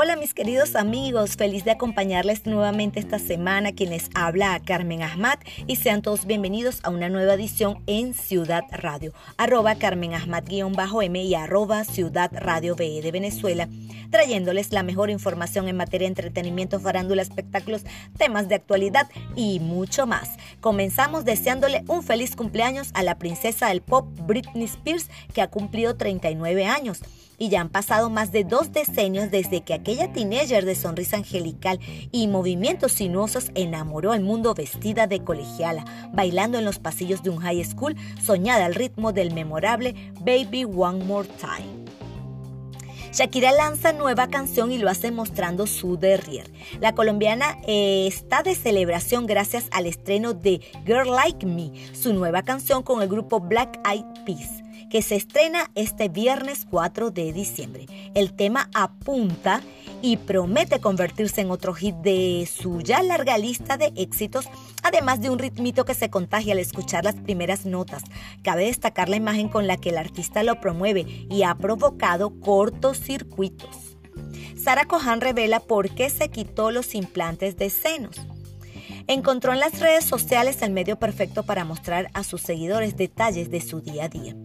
Hola mis queridos amigos, feliz de acompañarles nuevamente esta semana. Quienes habla a Carmen Ahmad y sean todos bienvenidos a una nueva edición en Ciudad Radio, arroba Carmen Ahmad-M y arroba Ciudad Radio BE de Venezuela, trayéndoles la mejor información en materia de entretenimiento, farándula, espectáculos, temas de actualidad y mucho más. Comenzamos deseándole un feliz cumpleaños a la princesa del pop Britney Spears que ha cumplido 39 años y ya han pasado más de dos decenios desde que aquella teenager de sonrisa angelical y movimientos sinuosos enamoró al mundo vestida de colegiala, bailando en los pasillos de un high school, soñada al ritmo del memorable Baby One More Time. Shakira lanza nueva canción y lo hace mostrando su derrier. La colombiana eh, está de celebración gracias al estreno de Girl Like Me, su nueva canción con el grupo Black Eyed Peas que se estrena este viernes 4 de diciembre. El tema apunta y promete convertirse en otro hit de su ya larga lista de éxitos, además de un ritmito que se contagia al escuchar las primeras notas. Cabe destacar la imagen con la que el artista lo promueve y ha provocado cortocircuitos. Sara Cohan revela por qué se quitó los implantes de senos encontró en las redes sociales el medio perfecto para mostrar a sus seguidores detalles de su día a día.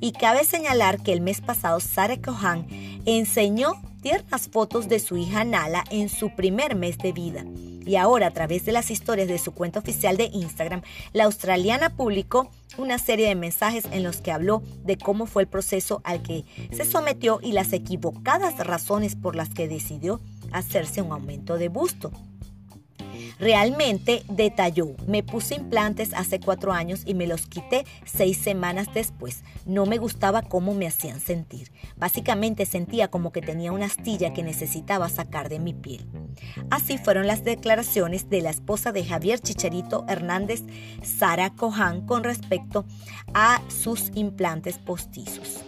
Y cabe señalar que el mes pasado Sara Kohan enseñó tiernas fotos de su hija Nala en su primer mes de vida. Y ahora, a través de las historias de su cuenta oficial de Instagram, la australiana publicó una serie de mensajes en los que habló de cómo fue el proceso al que se sometió y las equivocadas razones por las que decidió hacerse un aumento de busto. Realmente detalló, me puse implantes hace cuatro años y me los quité seis semanas después. No me gustaba cómo me hacían sentir. Básicamente sentía como que tenía una astilla que necesitaba sacar de mi piel. Así fueron las declaraciones de la esposa de Javier Chicharito Hernández, Sara Cohan, con respecto a sus implantes postizos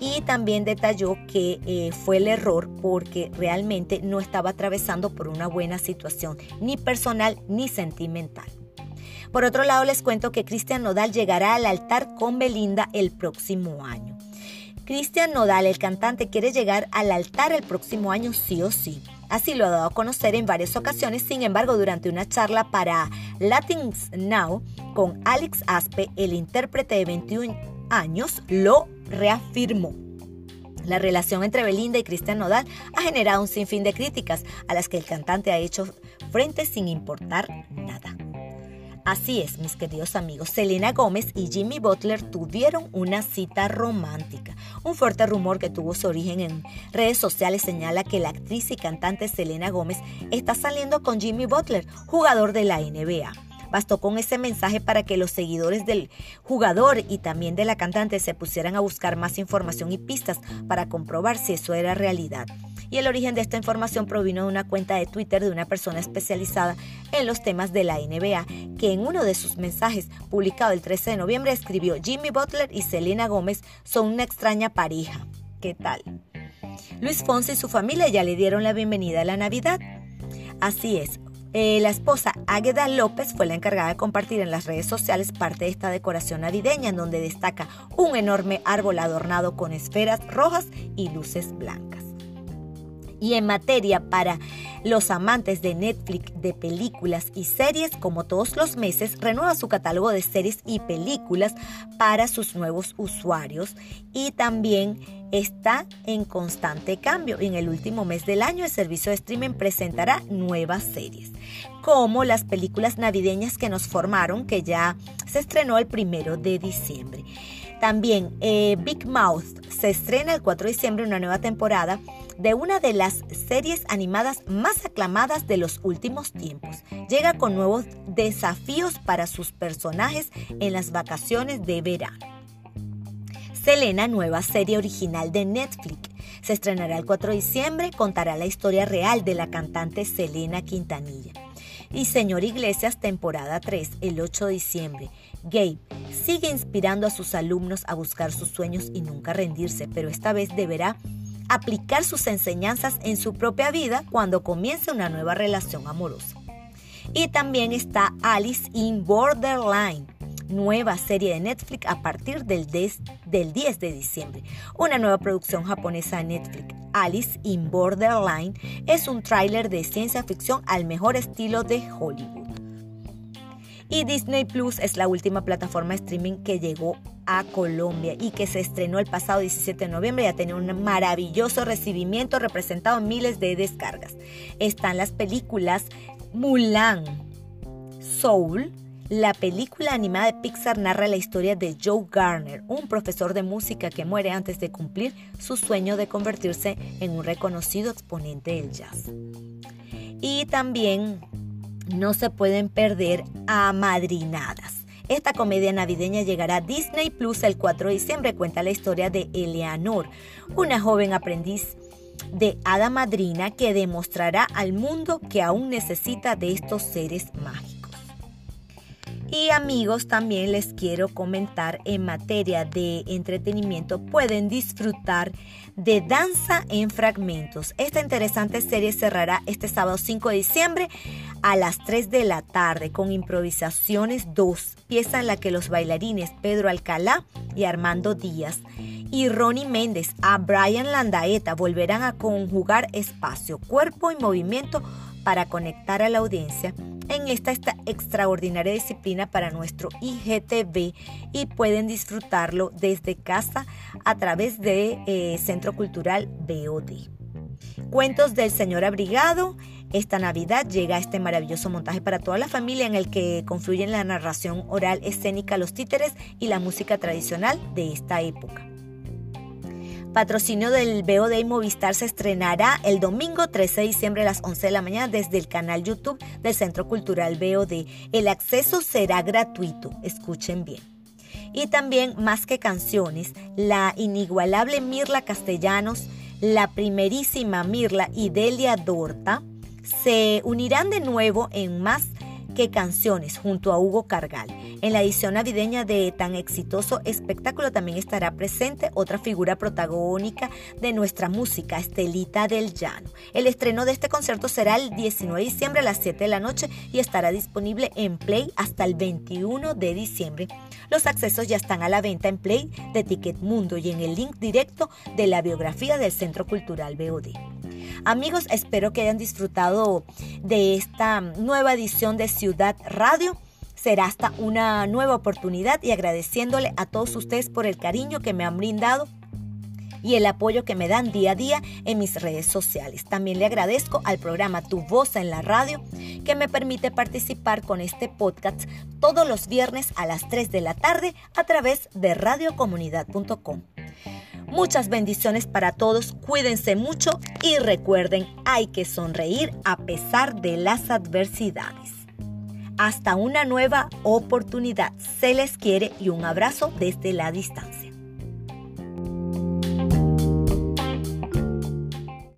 y también detalló que eh, fue el error porque realmente no estaba atravesando por una buena situación, ni personal ni sentimental. Por otro lado, les cuento que Cristian Nodal llegará al altar con Belinda el próximo año. Cristian Nodal, el cantante, quiere llegar al altar el próximo año sí o sí. Así lo ha dado a conocer en varias ocasiones, sin embargo, durante una charla para Latins Now con Alex Aspe, el intérprete de 21 años, lo reafirmó. La relación entre Belinda y Cristian Nodal ha generado un sinfín de críticas a las que el cantante ha hecho frente sin importar nada. Así es, mis queridos amigos, Selena Gómez y Jimmy Butler tuvieron una cita romántica. Un fuerte rumor que tuvo su origen en redes sociales señala que la actriz y cantante Selena Gómez está saliendo con Jimmy Butler, jugador de la NBA. Bastó con ese mensaje para que los seguidores del jugador y también de la cantante se pusieran a buscar más información y pistas para comprobar si eso era realidad. Y el origen de esta información provino de una cuenta de Twitter de una persona especializada en los temas de la NBA, que en uno de sus mensajes publicado el 13 de noviembre escribió Jimmy Butler y Selena Gómez son una extraña pareja. ¿Qué tal? Luis Fonsi y su familia ya le dieron la bienvenida a la Navidad. Así es, eh, la esposa Águeda López fue la encargada de compartir en las redes sociales parte de esta decoración navideña en donde destaca un enorme árbol adornado con esferas rojas y luces blancas. Y en materia para los amantes de Netflix de películas y series, como todos los meses, renueva su catálogo de series y películas para sus nuevos usuarios y también está en constante cambio. En el último mes del año el servicio de streaming presentará nuevas series, como las películas navideñas que nos formaron, que ya se estrenó el primero de diciembre. También eh, Big Mouth se estrena el 4 de diciembre una nueva temporada de una de las series animadas más aclamadas de los últimos tiempos. Llega con nuevos desafíos para sus personajes en las vacaciones de verano. Selena, nueva serie original de Netflix. Se estrenará el 4 de diciembre, contará la historia real de la cantante Selena Quintanilla. Y Señor Iglesias, temporada 3, el 8 de diciembre. Gabe sigue inspirando a sus alumnos a buscar sus sueños y nunca rendirse, pero esta vez deberá aplicar sus enseñanzas en su propia vida cuando comience una nueva relación amorosa. Y también está Alice in Borderline, nueva serie de Netflix a partir del 10, del 10 de diciembre. Una nueva producción japonesa de Netflix, Alice in Borderline, es un tráiler de ciencia ficción al mejor estilo de Hollywood. Y Disney Plus es la última plataforma de streaming que llegó a Colombia y que se estrenó el pasado 17 de noviembre y ha tenido un maravilloso recibimiento representado en miles de descargas. Están las películas Mulan, Soul, la película animada de Pixar narra la historia de Joe Garner, un profesor de música que muere antes de cumplir su sueño de convertirse en un reconocido exponente del jazz. Y también no se pueden perder a Madrinadas. Esta comedia navideña llegará a Disney Plus el 4 de diciembre. Cuenta la historia de Eleanor, una joven aprendiz de hada madrina que demostrará al mundo que aún necesita de estos seres mágicos. Y amigos, también les quiero comentar en materia de entretenimiento, pueden disfrutar de Danza en Fragmentos. Esta interesante serie cerrará este sábado 5 de diciembre a las 3 de la tarde con improvisaciones 2, pieza en la que los bailarines Pedro Alcalá y Armando Díaz y Ronnie Méndez a Brian Landaeta volverán a conjugar espacio, cuerpo y movimiento para conectar a la audiencia en esta, esta extraordinaria disciplina para nuestro IGTV y pueden disfrutarlo desde casa a través de eh, Centro Cultural BOD. Cuentos del Señor Abrigado. Esta Navidad llega este maravilloso montaje para toda la familia en el que confluyen la narración oral escénica, los títeres y la música tradicional de esta época. Patrocinio del BOD Movistar se estrenará el domingo 13 de diciembre a las 11 de la mañana desde el canal YouTube del Centro Cultural BOD. El acceso será gratuito, escuchen bien. Y también, más que canciones, la inigualable Mirla Castellanos, la primerísima Mirla y Delia Dorta se unirán de nuevo en más canciones junto a Hugo Cargal. En la edición navideña de tan exitoso espectáculo también estará presente otra figura protagónica de nuestra música, Estelita del Llano. El estreno de este concierto será el 19 de diciembre a las 7 de la noche y estará disponible en Play hasta el 21 de diciembre. Los accesos ya están a la venta en Play de Ticket Mundo y en el link directo de la biografía del Centro Cultural BOD. Amigos, espero que hayan disfrutado de esta nueva edición de Ciudad Radio. Será hasta una nueva oportunidad y agradeciéndole a todos ustedes por el cariño que me han brindado y el apoyo que me dan día a día en mis redes sociales. También le agradezco al programa Tu Voz en la Radio que me permite participar con este podcast todos los viernes a las 3 de la tarde a través de radiocomunidad.com. Muchas bendiciones para todos, cuídense mucho y recuerden, hay que sonreír a pesar de las adversidades. Hasta una nueva oportunidad. Se les quiere y un abrazo desde la distancia.